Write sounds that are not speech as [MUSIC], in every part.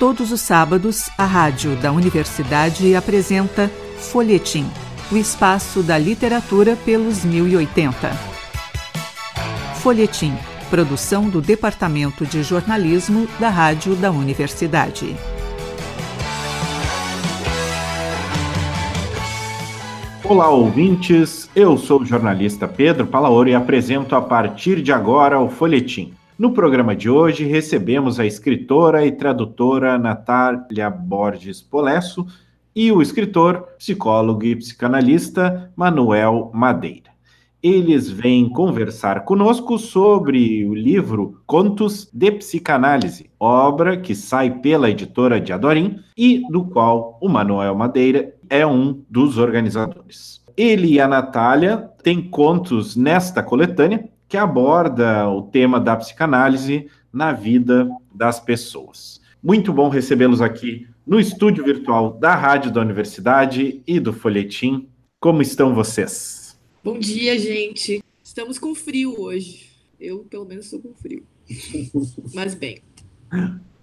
Todos os sábados, a rádio da universidade apresenta Folhetim, o espaço da literatura pelos 1080. Folhetim, produção do Departamento de Jornalismo da Rádio da Universidade. Olá, ouvintes. Eu sou o jornalista Pedro Palaoro e apresento a partir de agora o Folhetim no programa de hoje, recebemos a escritora e tradutora Natália Borges Polesso e o escritor, psicólogo e psicanalista Manuel Madeira. Eles vêm conversar conosco sobre o livro Contos de Psicanálise, obra que sai pela editora de Adorim e do qual o Manuel Madeira é um dos organizadores. Ele e a Natália têm contos nesta coletânea que aborda o tema da psicanálise na vida das pessoas. Muito bom recebê-los aqui no estúdio virtual da Rádio da Universidade e do Folhetim. Como estão vocês? Bom dia, gente. Estamos com frio hoje. Eu, pelo menos, estou com frio. [LAUGHS] Mas bem.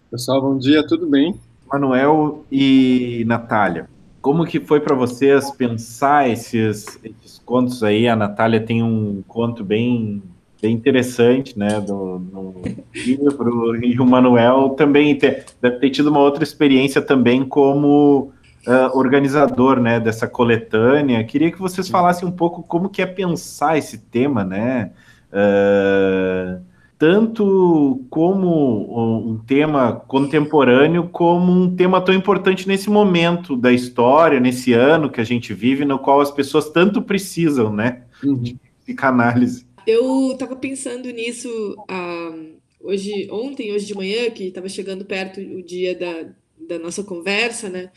Pessoal, bom dia, tudo bem? Manuel e Natália, como que foi para vocês pensar esses, esses contos aí? A Natália tem um conto bem bem interessante, né, do, do livro, e o Manuel também ter, deve ter tido uma outra experiência também como uh, organizador, né, dessa coletânea. Queria que vocês falassem um pouco como que é pensar esse tema, né, uh, tanto como um tema contemporâneo, como um tema tão importante nesse momento da história, nesse ano que a gente vive, no qual as pessoas tanto precisam, né, uhum. de psicanálise. Eu estava pensando nisso ah, hoje, ontem, hoje de manhã, que estava chegando perto o dia da, da nossa conversa, né?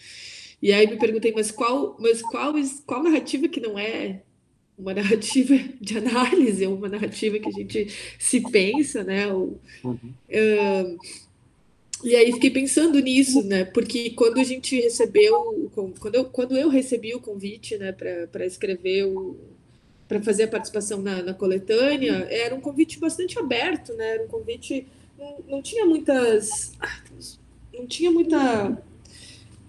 E aí me perguntei, mas qual, mas qual, qual narrativa que não é uma narrativa [LAUGHS] de análise, é uma narrativa que a gente se pensa, né? uhum. uh, e aí fiquei pensando nisso, né? Porque quando a gente recebeu, quando eu, quando eu recebi o convite, né, para escrever o, para fazer a participação na, na, coletânea, era um convite bastante aberto, né? Era um convite. Não, não tinha muitas. Não tinha muita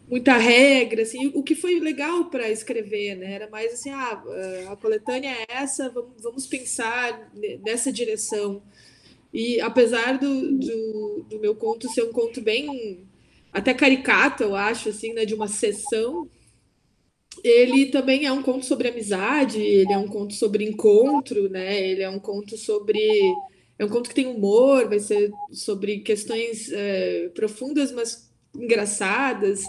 muita regra, assim, o que foi legal para escrever, né? Era mais assim, ah, a coletânea é essa, vamos, vamos pensar nessa direção. E apesar do, do, do, meu conto ser um conto bem até caricato, eu acho, assim, né, de uma sessão, ele também é um conto sobre amizade, ele é um conto sobre encontro, né? Ele é um conto sobre. É um conto que tem humor, vai ser sobre questões é, profundas, mas engraçadas.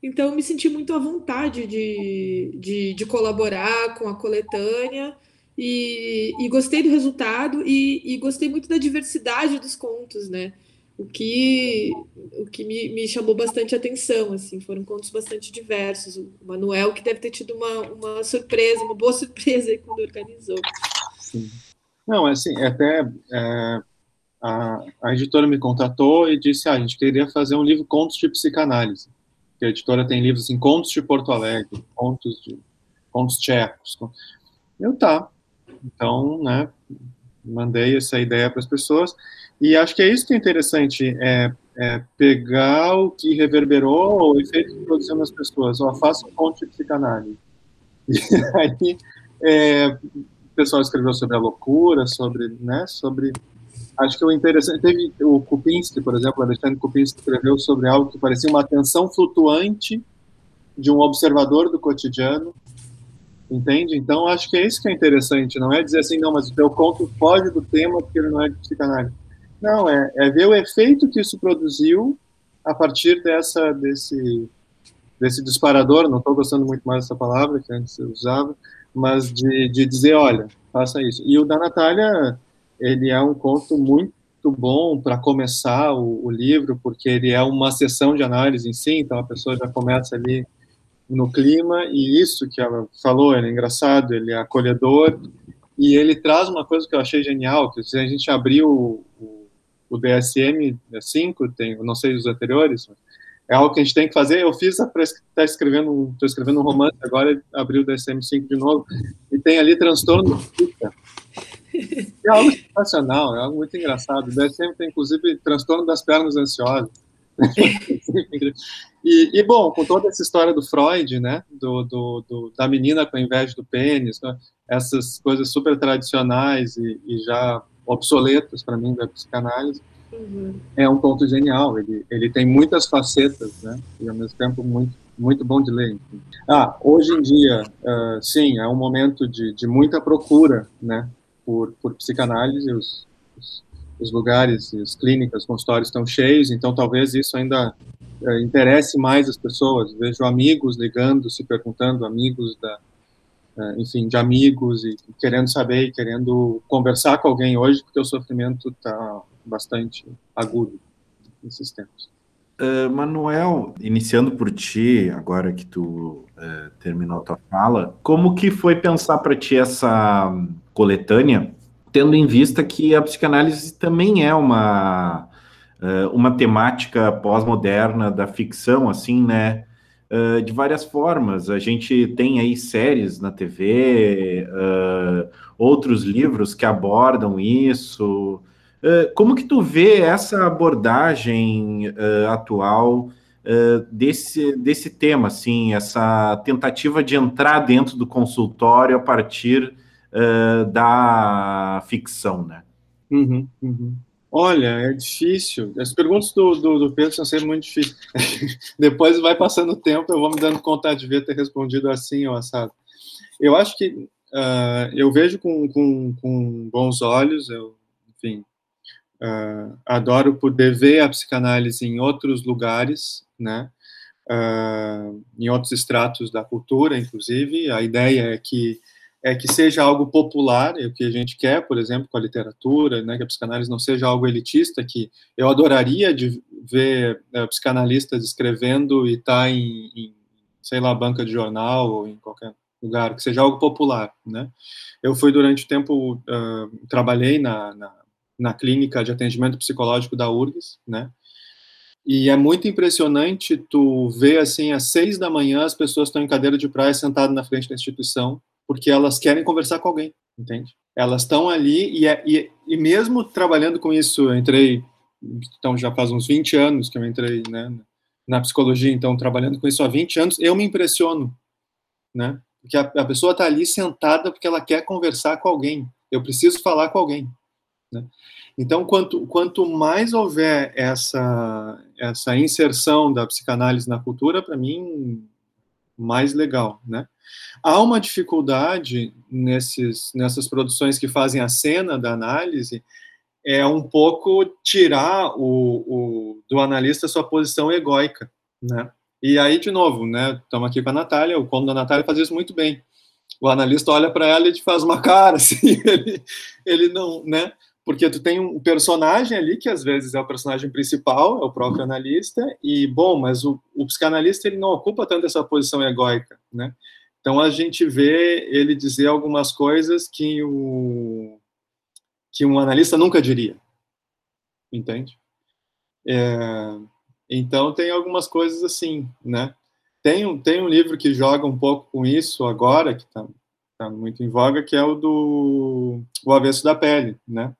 Então, me senti muito à vontade de, de, de colaborar com a coletânea e, e gostei do resultado e, e gostei muito da diversidade dos contos, né? O que, o que me, me, chamou bastante atenção, assim, foram contos bastante diversos. O Manuel, que deve ter tido uma, uma surpresa, uma boa [LAUGHS] surpresa aí quando organizou. Sim. Não, é assim, até é, a, a editora me contatou e disse, ah, a gente queria fazer um livro Contos de Psicanálise, que a editora tem livros assim, Contos de Porto Alegre, Contos de Contos Tchecos. Eu, tá. Então, né, mandei essa ideia para as pessoas, e acho que é isso que é interessante, é, é pegar o que reverberou, o efeito que produziu nas pessoas. Ó, faça um ponto de psicanálise. [LAUGHS] E aí, é, o pessoal escreveu sobre a loucura, sobre, né, sobre... Acho que o interessante, teve o Kupinski, por exemplo, Alexandre Kupinski escreveu sobre algo que parecia uma atenção flutuante de um observador do cotidiano, entende? Então, acho que é isso que é interessante, não é dizer assim, não, mas o teu conto foge do tema porque ele não é de psicanálise. Não, é, é ver o efeito que isso produziu a partir dessa, desse, desse disparador, não estou gostando muito mais dessa palavra que antes eu usava, mas de, de dizer, olha, faça isso. E o da Natália, ele é um conto muito bom para começar o, o, livro, porque ele é uma sessão de análise em si, então a pessoa já começa ali no clima, e isso que ela falou, ele é engraçado, ele é acolhedor, e ele traz uma coisa que eu achei genial, que se a gente abrir o, o o DSM-5, tem, não sei os anteriores, é algo que a gente tem que fazer. Eu fiz para estar tá escrevendo, estou escrevendo um romance agora, abri o DSM-5 de novo, e tem ali transtorno [LAUGHS] É algo sensacional, é algo muito engraçado. O DSM tem, inclusive, transtorno das pernas ansiosas. [LAUGHS] e, e, bom, com toda essa história do Freud, né, do, do, do da menina com inveja do pênis, né, essas coisas super tradicionais e, e já obsoletas para mim da psicanálise, uhum. é um ponto genial. Ele, ele tem muitas facetas, né, e ao mesmo tempo muito muito bom de ler. Ah, hoje em dia, uh, sim, é um momento de, de muita procura, né, por, por psicanálise. Os, os, os lugares, as clínicas, os consultórios estão cheios, então talvez isso ainda uh, interesse mais as pessoas. Vejo amigos ligando, se perguntando, amigos da, uh, enfim, de amigos e querendo saber, querendo conversar com alguém hoje, porque o sofrimento está bastante agudo nesses tempos. Uh, Manuel, iniciando por ti, agora que tu uh, terminou a tua fala, como que foi pensar para ti essa coletânea, tendo em vista que a psicanálise também é uma, uh, uma temática pós-moderna da ficção, assim, né? de várias formas. A gente tem aí séries na TV, outros livros que abordam isso. Como que tu vê essa abordagem atual desse, desse tema, assim, essa tentativa de entrar dentro do consultório a partir da ficção, né? Uhum, uhum. Olha, é difícil. As perguntas do, do, do Pedro são sempre muito difíceis. [LAUGHS] Depois vai passando o tempo, eu vou me dando conta de ver ter respondido assim ou assado. Eu acho que eu vejo com, com, com bons olhos, eu, enfim, Uh, adoro poder ver a psicanálise em outros lugares, né? Uh, em outros estratos da cultura, inclusive. A ideia é que é que seja algo popular, é o que a gente quer, por exemplo, com a literatura, né, que a psicanálise não seja algo elitista, que eu adoraria de ver uh, psicanalistas escrevendo e estar tá em, em, sei lá, banca de jornal ou em qualquer lugar, que seja algo popular, né. Eu fui durante o tempo, uh, trabalhei na, na na clínica de atendimento psicológico da URGS, né? E é muito impressionante tu ver, assim, às seis da manhã as pessoas estão em cadeira de praia sentadas na frente da instituição, porque elas querem conversar com alguém, entende? Elas estão ali e, é, e, e mesmo trabalhando com isso, eu entrei, então já faz uns 20 anos que eu entrei, né, na psicologia, então trabalhando com isso há 20 anos, eu me impressiono, né? Porque a, a pessoa está ali sentada porque ela quer conversar com alguém. Eu preciso falar com alguém. Né? Então, quanto, quanto mais houver essa, essa inserção da psicanálise na cultura, para mim, mais legal, né? Há uma dificuldade nesses, nessas produções que fazem a cena da análise, é um pouco tirar o, o do analista sua posição egóica, né? E aí, de novo, né? Estamos aqui com a Natália, o conto da Natália faz isso muito bem. O analista olha para ela e te faz uma cara, [LAUGHS] assim, ele, ele não, né? Porque tu tem um personagem ali que às vezes é o personagem principal, é o próprio analista, e bom, mas o, o psicanalista ele não ocupa tanto essa posição egóica, né? Então a gente vê ele dizer algumas coisas que o que um analista nunca diria, entende? É, então tem algumas coisas assim, né? Tem um, tem um livro que joga um pouco com isso agora, que está tá muito em voga, que é o do O Avesso da Pele, né?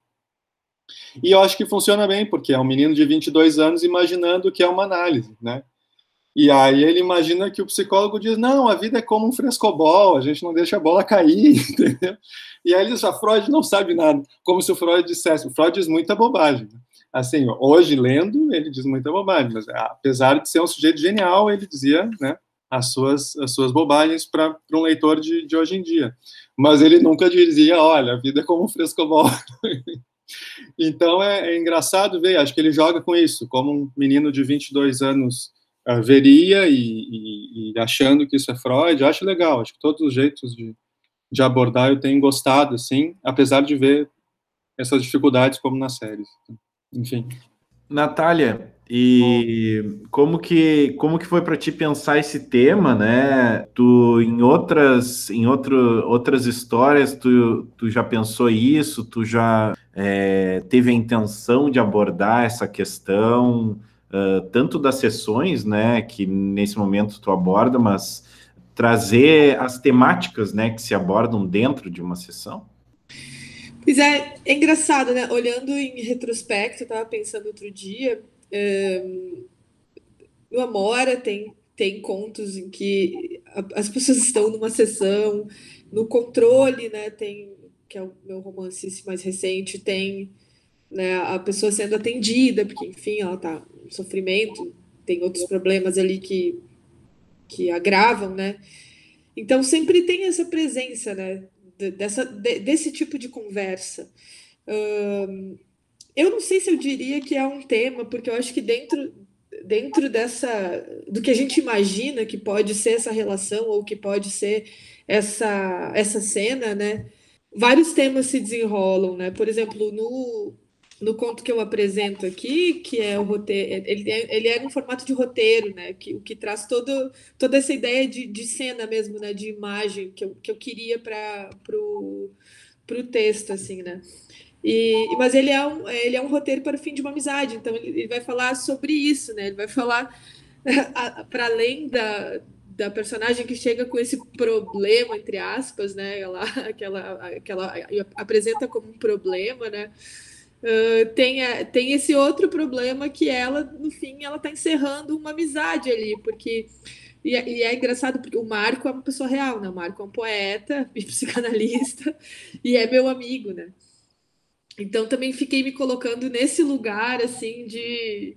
E eu acho que funciona bem, porque é um menino de 22 anos imaginando que é uma análise, né? E aí ele imagina que o psicólogo diz, não, a vida é como um frescobol, a gente não deixa a bola cair, [LAUGHS] entendeu? E aí ele diz, a Freud não sabe nada, como se o Freud dissesse, o Freud diz muita bobagem. Assim, hoje lendo, ele diz muita bobagem, mas apesar de ser um sujeito genial, ele dizia, né, as suas, as suas bobagens para um leitor de, de hoje em dia. Mas ele nunca dizia, olha, a vida é como um frescobol. [LAUGHS] Então é, é, engraçado ver, acho que ele joga com isso, como um menino de 22 anos uh, veria e, e, e, achando que isso é Freud, acho legal, acho que todos os jeitos de, de abordar eu tenho gostado, assim, apesar de ver essas dificuldades como nas séries. Enfim. Natália, e como que como que foi para ti pensar esse tema, né? Tu em outras em outro, outras histórias tu, tu já pensou isso? Tu já é, teve a intenção de abordar essa questão uh, tanto das sessões, né? Que nesse momento tu aborda, mas trazer as temáticas, né? Que se abordam dentro de uma sessão. Pois é, é engraçado, né? Olhando em retrospecto, eu estava pensando outro dia, é, no Amora tem, tem contos em que as pessoas estão numa sessão, no controle, né? Tem, que é o meu romance mais recente, tem né, a pessoa sendo atendida, porque, enfim, ela está em sofrimento, tem outros problemas ali que, que agravam, né? Então, sempre tem essa presença, né? Dessa, desse tipo de conversa. eu não sei se eu diria que é um tema, porque eu acho que dentro, dentro dessa do que a gente imagina que pode ser essa relação ou que pode ser essa essa cena, né? Vários temas se desenrolam, né? Por exemplo, no no conto que eu apresento aqui, que é o roteiro, ele é, ele é no formato de roteiro, né? Que, o que traz todo, toda essa ideia de, de cena mesmo, né? De imagem que eu, que eu queria para o texto, assim, né? E, mas ele é, um, ele é um roteiro para o fim de uma amizade, então ele, ele vai falar sobre isso, né? Ele vai falar para além da, da personagem que chega com esse problema, entre aspas, né? Ela, aquela, aquela apresenta como um problema, né? Uh, tem, a, tem esse outro problema que ela, no fim, ela está encerrando uma amizade ali, porque. E, é, e, é engraçado porque o Marco é uma pessoa real, né? O Marco é um poeta, [LAUGHS] psicanalista, e é meu amigo, né? Então também fiquei me colocando nesse lugar assim de,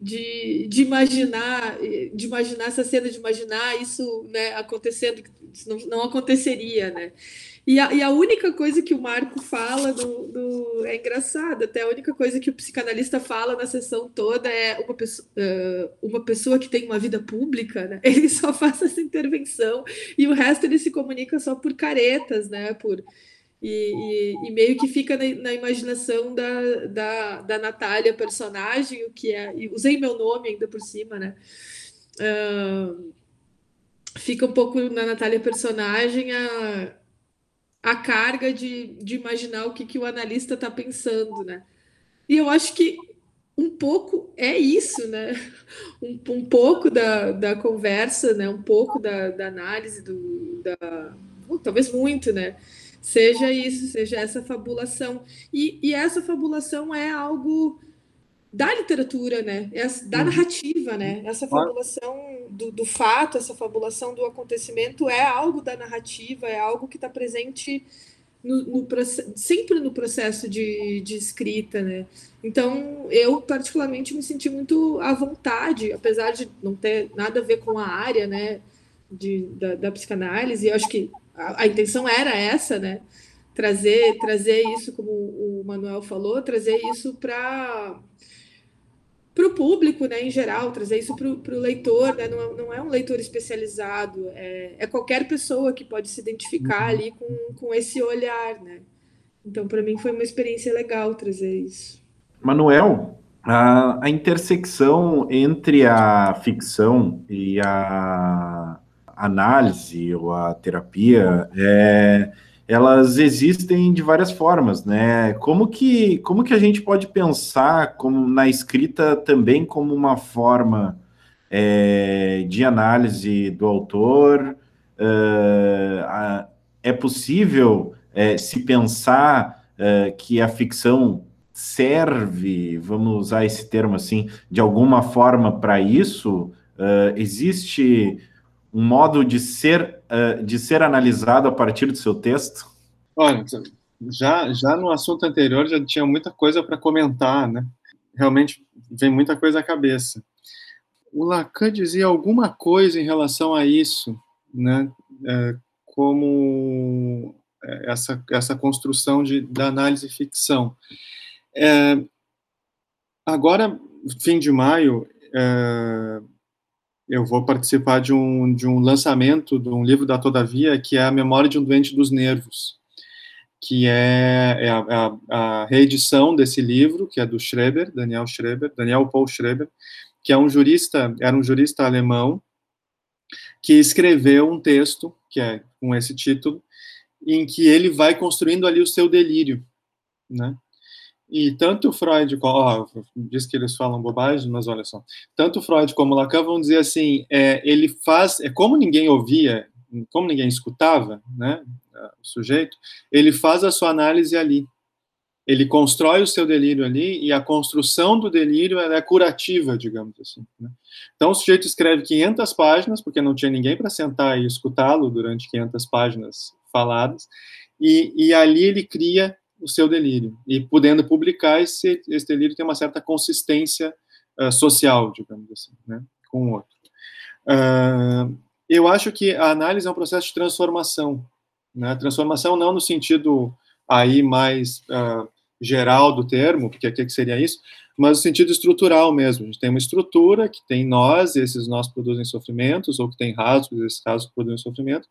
de, de imaginar, de imaginar essa cena, de imaginar isso né, acontecendo, não, não aconteceria, né? E a, e a, única coisa que o Marco fala do, do, é engraçado, até a única coisa que o psicanalista fala na sessão toda é uma pessoa, uma pessoa que tem uma vida pública, né? [LAUGHS] Ele só faz essa intervenção e o resto ele se comunica só por caretas, né? Por, e, e, e meio que fica na, na, imaginação da, da, da Natália, personagem, o que é. Usei meu nome ainda por cima, né? Uh, fica um pouco na Natália, personagem, a a carga de, de imaginar o que, que o analista está pensando, né? E eu acho que um pouco é isso, né? Um, um pouco da, da conversa, né? Um pouco da, da análise, do, da, uh, talvez muito, né? Seja isso, seja essa fabulação. E, e essa fabulação é algo da literatura, né? da uhum. narrativa, né? Essa fabulação do, do, fato, essa fabulação do acontecimento é algo da narrativa, é algo que está presente no, no, sempre no processo de, de escrita, né? Então, eu particularmente me senti muito à vontade, apesar de não ter nada a ver com a área, né? De, da, da psicanálise, eu acho que a, a intenção era essa, né? Trazer, trazer isso, como o Manuel falou, trazer isso para para o público, né, em geral, trazer isso para o leitor, né, não, é, não, é um leitor especializado, é, é, qualquer pessoa que pode se identificar uhum. ali com, com esse olhar, né. Então, para mim, foi uma experiência legal trazer isso. Manuel, a, a intersecção entre a ficção e a análise ou a terapia é elas existem de várias formas, né? Como que, como que a gente pode pensar como na escrita também como uma forma é, de análise do autor? Uh, é possível é, se pensar uh, que a ficção serve, vamos usar esse termo assim, de alguma forma para isso? Uh, existe um modo de ser, uh, de ser analisado a partir do seu texto? Olha, já, já no assunto anterior já tinha muita coisa para comentar, né? Realmente vem muita coisa à cabeça. O Lacan dizia alguma coisa em relação a isso, né? É, como é, essa, essa construção de, da análise ficção. É, agora, fim de maio, é, eu vou participar de um, de um lançamento de um livro da Todavia, que é A Memória de um Doente dos Nervos, que é, é a, a, a, reedição desse livro, que é do Schreber, Daniel Schreber, Daniel Paul Schreber, que é um jurista, era um jurista alemão, que escreveu um texto, que é com esse título, em que ele vai construindo ali o seu delírio, né? E tanto Freud, ó, diz que eles falam bobagem, mas olha só, tanto Freud como Lacan vão dizer assim, é, ele faz, é como ninguém ouvia, como ninguém escutava, né, o sujeito, ele faz a sua análise ali, ele constrói o seu delírio ali e a construção do delírio é curativa, digamos assim. Né? Então o sujeito escreve 500 páginas, porque não tinha ninguém para sentar e escutá-lo durante 500 páginas faladas, e, e, ali ele cria o seu delírio. E podendo publicar, esse, esse delírio tem uma certa consistência uh, social, digamos assim, né? com o outro. Uh, eu acho que a análise é um processo de transformação. Né? Transformação não no sentido aí mais uh, geral do termo, porque o que seria isso, mas no sentido estrutural mesmo. A gente tem uma estrutura que tem nós, esses nós produzem sofrimentos, ou que tem rasgos, esses rasgos produzem sofrimento,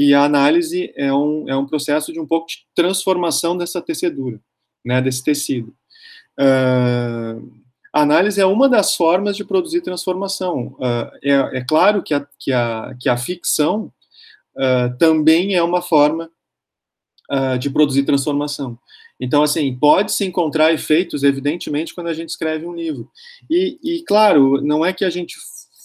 e a análise é um, é um processo de um pouco de transformação dessa tecedura, né, desse tecido. Uh, a análise é uma das formas de produzir transformação. Uh, é, é, claro que a, que a, que a ficção uh, também é uma forma de produzir transformação. Então, assim, pode-se encontrar efeitos, evidentemente, quando a gente escreve um livro. E, e, claro, não é que a gente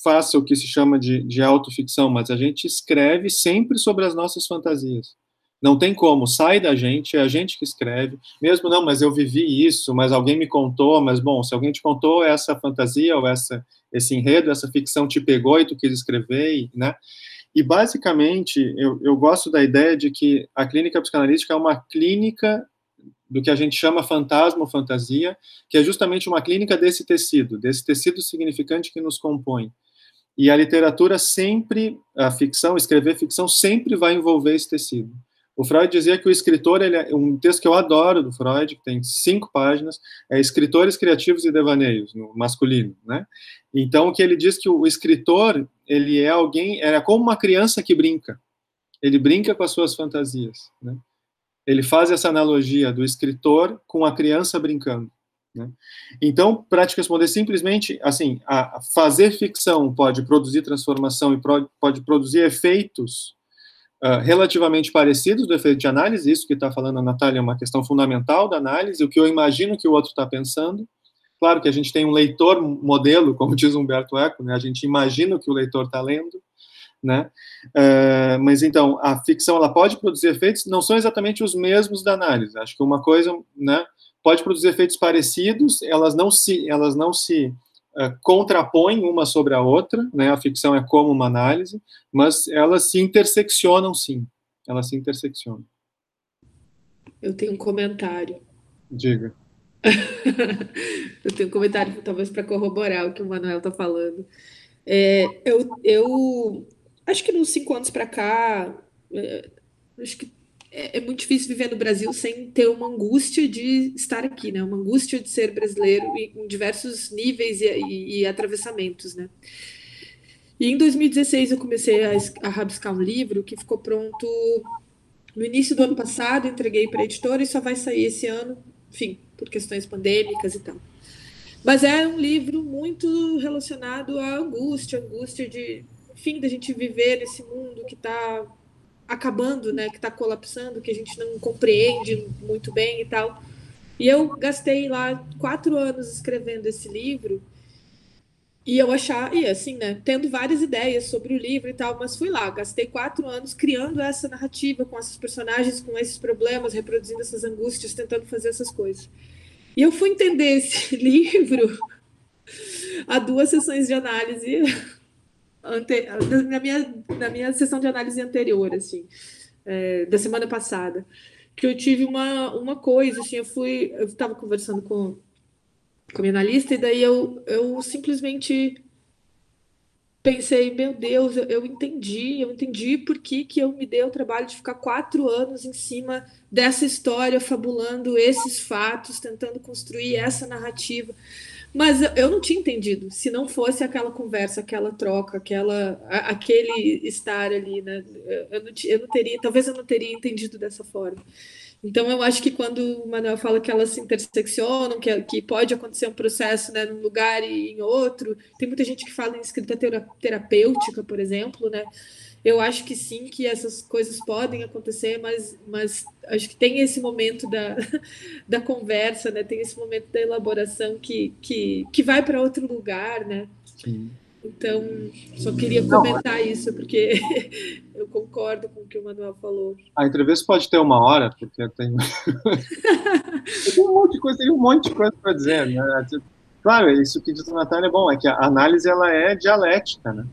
faça o que se chama de, de autoficção, mas a gente escreve sempre sobre as nossas fantasias. Não tem como, sai da gente, é a gente que escreve. Mesmo não, mas eu vivi isso, mas alguém me contou, mas bom, se alguém te contou essa fantasia ou essa esse enredo, essa ficção te pegou e tu quis escrever, né? E basicamente, eu, eu gosto da ideia de que a clínica psicanalítica é uma clínica do que a gente chama fantasma ou fantasia, que é justamente uma clínica desse tecido, desse tecido significante que nos compõe. E a literatura sempre, a ficção, escrever ficção sempre vai envolver esse tecido. O Freud dizia que o escritor, ele é um texto que eu adoro do Freud, que tem cinco páginas, é Escritores Criativos e Devaneios, no masculino, né? Então, que ele diz que o escritor, ele é alguém, era como uma criança que brinca. Ele brinca com as suas fantasias, né? ele faz essa analogia do escritor com a criança brincando. Né? Então, para te responder simplesmente, assim, a fazer ficção pode produzir transformação e pro, pode produzir efeitos uh, relativamente parecidos do efeito de análise. Isso que está falando a Natália é uma questão fundamental da análise, o que eu imagino que o outro está pensando. Claro que a gente tem um leitor modelo, como diz Humberto Eco, né? a gente imagina o que o leitor está lendo, né? Uh, mas então a ficção ela pode produzir efeitos não são exatamente os mesmos da análise. Acho que uma coisa, né, pode produzir efeitos parecidos. Elas não se elas não se uh, contrapõem uma sobre a outra, né? A ficção é como uma análise, mas elas se interseccionam sim. Elas se interseccionam. Eu tenho um comentário. Diga. [LAUGHS] eu tenho um comentário, talvez para corroborar o que o Manuel está falando. É, eu, eu acho que nos cinco anos para cá, é, acho que é, é, muito difícil viver no Brasil sem ter uma angústia de estar aqui, né? Uma angústia de ser brasileiro em diversos níveis e, e, e atravessamentos, né? E em 2016 eu comecei a, a rabiscar um livro que ficou pronto no início do ano passado, entreguei para a editora e só vai sair esse ano, enfim, por questões pandêmicas e tal. Mas é um livro muito relacionado à angústia, angústia de fim da gente viver nesse mundo que está acabando, né, que está colapsando, que a gente não compreende muito bem e tal. E eu gastei lá quatro anos escrevendo esse livro e eu achar, e assim, né, tendo várias ideias sobre o livro e tal, mas fui lá, gastei quatro anos criando essa narrativa com esses personagens, com esses problemas, reproduzindo essas angústias, tentando fazer essas coisas. E eu fui entender esse [LAUGHS] livro a duas sessões de análise ante, na, minha, na minha sessão de análise anterior, assim, é, da semana passada, que eu tive uma, uma coisa, assim, eu fui, eu estava conversando com, com a minha analista, e daí eu, eu simplesmente pensei, meu Deus, eu, eu entendi, eu entendi por que, que eu me dei o trabalho de ficar quatro anos em cima dessa história, fabulando esses fatos, tentando construir essa narrativa. Mas eu não tinha entendido. Se não fosse aquela conversa, aquela troca, aquela, aquele estar ali, né? Eu não, eu não teria, talvez eu não teria entendido dessa forma. Então, eu acho que quando o Manuel fala que elas se interseccionam, que, que pode acontecer um processo né, num lugar e em outro, tem muita gente que fala em escrita terapêutica, por exemplo, né? Eu acho que sim, que essas coisas podem acontecer, mas, mas acho que tem esse momento da, [LAUGHS] da conversa, né? Tem esse momento da elaboração que, que, que vai para outro lugar, né? Sim. Então, só queria comentar Não, isso, porque [LAUGHS] eu concordo com o que o Manuel falou. A entrevista pode ter uma hora, porque eu tenho. [LAUGHS] eu tenho um monte de coisa, tem um monte de coisa para dizer, né? Claro, isso que diz a Natália é bom, é que a análise ela é dialética, né?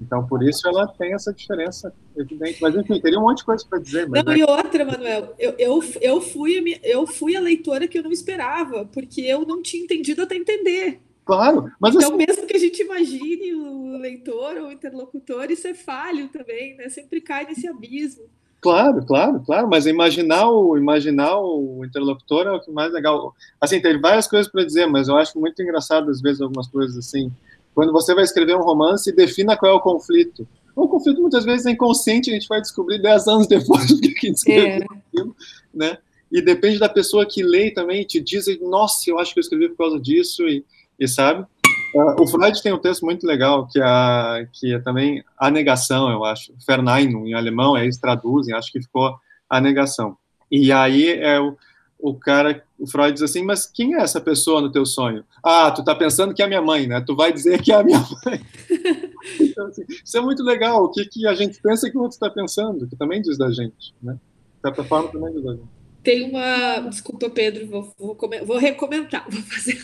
Então, por isso ela tem essa diferença evidente. Mas, enfim, teria um monte de coisa para dizer. não, é... e outra, Manuel, eu, eu, eu, fui, eu fui a leitora que eu não esperava, porque eu não tinha entendido até entender. Claro, mas então, assim... mesmo que a gente imagine o leitor ou o interlocutor, isso é falho também, né? Sempre cai nesse abismo. Claro, claro, claro, mas imaginar o, imaginar o interlocutor é o que mais legal. Assim, tem várias coisas para dizer, mas eu acho muito engraçado, às vezes, algumas coisas assim. Quando você vai escrever um romance, defina qual é o conflito. O conflito muitas vezes é inconsciente, a gente vai descobrir dez anos depois do que a gente escreveu é. né? E depende da pessoa que lê também, te diz, nossa, eu acho que eu escrevi por causa disso, e, e sabe? Uh, o Freud tem um texto muito legal, que, é, que é também a negação, eu acho. Verneinung, em alemão, eles traduzem, acho que ficou a negação. E aí é o, o cara, o Freud diz assim, mas quem é essa pessoa no teu sonho? Ah, tu tá pensando que é a minha mãe, né? Tu vai dizer que é a minha [LAUGHS] mãe. então, assim, isso é muito legal, o que, que a gente pensa que o outro está pensando, que também diz da gente, né? De certa forma, também diz da gente. Tem uma... Desculpa, Pedro, vou, vou, vou recomentar, vou fazer...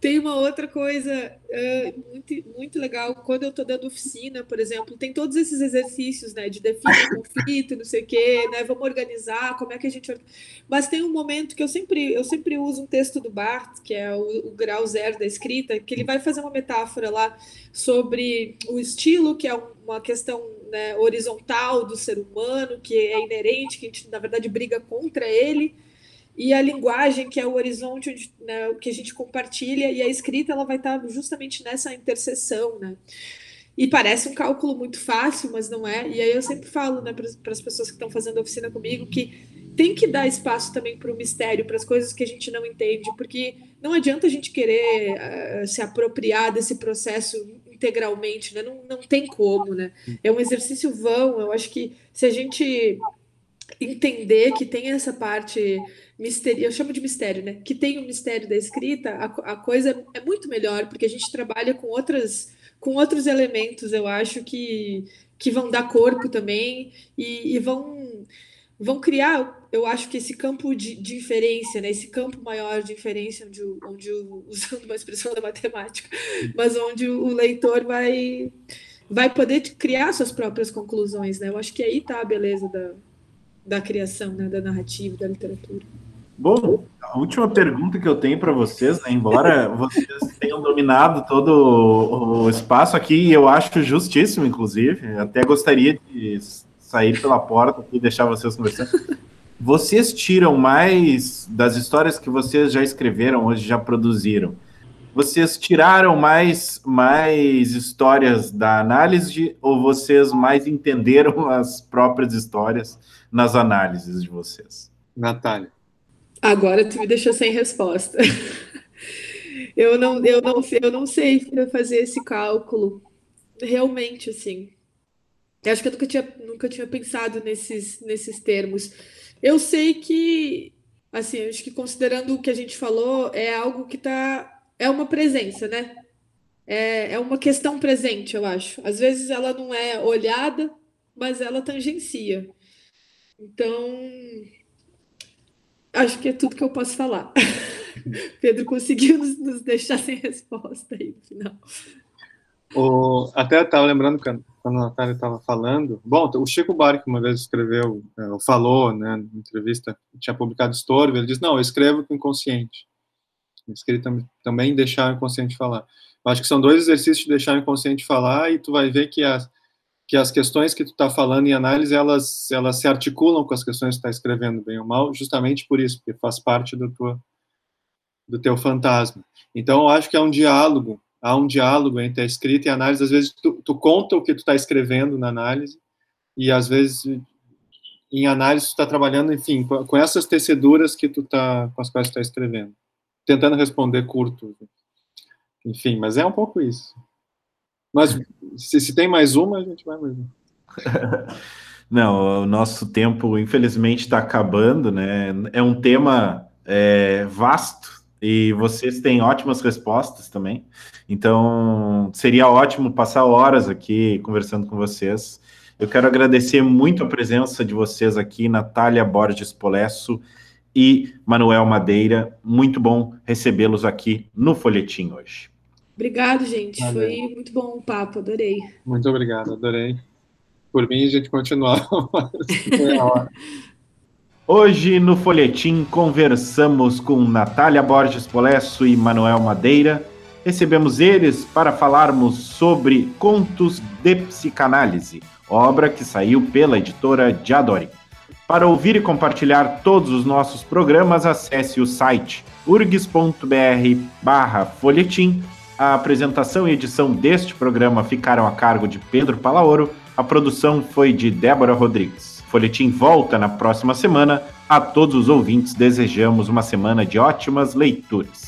Tem uma outra coisa uh, muito, muito legal, quando eu estou dando oficina, por exemplo, tem todos esses exercícios, né, de definir conflito, não sei o quê, né, vamos organizar, como é que a gente... Mas tem um momento que eu sempre, eu sempre uso um texto do Barthes, que é o, o grau zero da escrita, que ele vai fazer uma metáfora lá sobre o estilo, que é uma questão né, horizontal do ser humano, que é inerente, que a gente, na verdade, briga contra ele, e a linguagem, que é o horizonte onde, né, que a gente compartilha, e a escrita ela vai estar justamente nessa interseção, né? E parece um cálculo muito fácil, mas não é. E aí eu sempre falo né, para as pessoas que estão fazendo oficina comigo que tem que dar espaço também para o mistério, para as coisas que a gente não entende, porque não adianta a gente querer uh, se apropriar desse processo integralmente, né? Não, não tem como, né? É um exercício vão. Eu acho que se a gente entender que tem essa parte mistério, eu chamo de mistério, né? Que tem o mistério da escrita, a, a coisa é muito melhor, porque a gente trabalha com outras com outros elementos, eu acho que, que vão dar corpo também e, e vão vão criar, eu acho que esse campo de, de inferência, né? Esse campo maior de inferência, onde, onde [LAUGHS] usando uma expressão da matemática, mas onde o leitor vai vai poder criar suas próprias conclusões, né? Eu acho que aí tá a beleza da, da criação, né? Da narrativa, da literatura. Bom, a última pergunta que eu tenho para vocês, né, embora [LAUGHS] vocês tenham dominado todo o espaço aqui, eu acho justíssimo, inclusive, até gostaria de sair pela porta e deixar vocês conversando. Vocês tiram mais das histórias que vocês já escreveram, hoje já produziram. Vocês tiraram mais, mais histórias da análise ou vocês mais entenderam [LAUGHS] as próprias histórias nas análises de vocês? Natália. Agora tu me deixou sem resposta. [LAUGHS] eu não, eu não, eu não sei fazer esse cálculo. Realmente, assim. Eu acho que eu nunca tinha, nunca tinha pensado nesses, nesses termos. Eu sei que, assim, acho que considerando o que a gente falou, é algo que tá. É uma presença, né? É, é uma questão presente, eu acho. Às vezes ela não é olhada, mas ela tangencia. Então, Acho que é tudo que eu posso falar. [LAUGHS] Pedro conseguiu nos, deixar sem resposta aí no final. O, até estava lembrando quando a Natália estava falando. Bom, o Chico Buarque uma vez escreveu, é, falou, né, na entrevista, tinha publicado Estorvo, ele disse: Não, eu escrevo com o inconsciente. Também, também deixar o inconsciente falar. Eu acho que são dois exercícios de deixar o inconsciente falar e tu vai ver que as, que as questões que tu está falando em análise, elas, elas se articulam com as questões que tu está escrevendo, bem ou mal, justamente por isso, porque faz parte do, tua, do teu fantasma. Então, eu acho que é um diálogo, há um diálogo entre a escrita e a análise. Às vezes, tu, tu conta o que tu está escrevendo na análise, e às vezes, em análise, tu está trabalhando, enfim, com, com, essas teceduras que tu tá, com as quais tu está escrevendo. Tentando responder curto. Enfim, mas é um pouco isso. Mas se, se tem mais uma, a gente vai mais uma. [LAUGHS] Não, o nosso tempo, infelizmente, está acabando, né? É um tema é, vasto, e vocês têm ótimas respostas também. Então, seria ótimo passar horas aqui conversando com vocês. Eu quero agradecer muito a presença de vocês aqui, Natália Borges Polesso e Manuel Madeira. Muito bom recebê-los aqui no Folhetim hoje. Obrigado, gente. Valeu. Foi muito bom o papo, adorei. Muito obrigado, adorei. Por mim, a gente continua. [LAUGHS] Hoje, no Folhetim, conversamos com Natália Borges Polesso e Manuel Madeira. Recebemos eles para falarmos sobre Contos de Psicanálise, obra que saiu pela editora Diadori. Para ouvir e compartilhar todos os nossos programas, acesse o site urgs.br/folhetim. A apresentação e edição deste programa ficaram a cargo de Pedro Palaoro. A produção foi de Débora Rodrigues. Folhetim volta na próxima semana. A todos os ouvintes desejamos uma semana de ótimas leituras.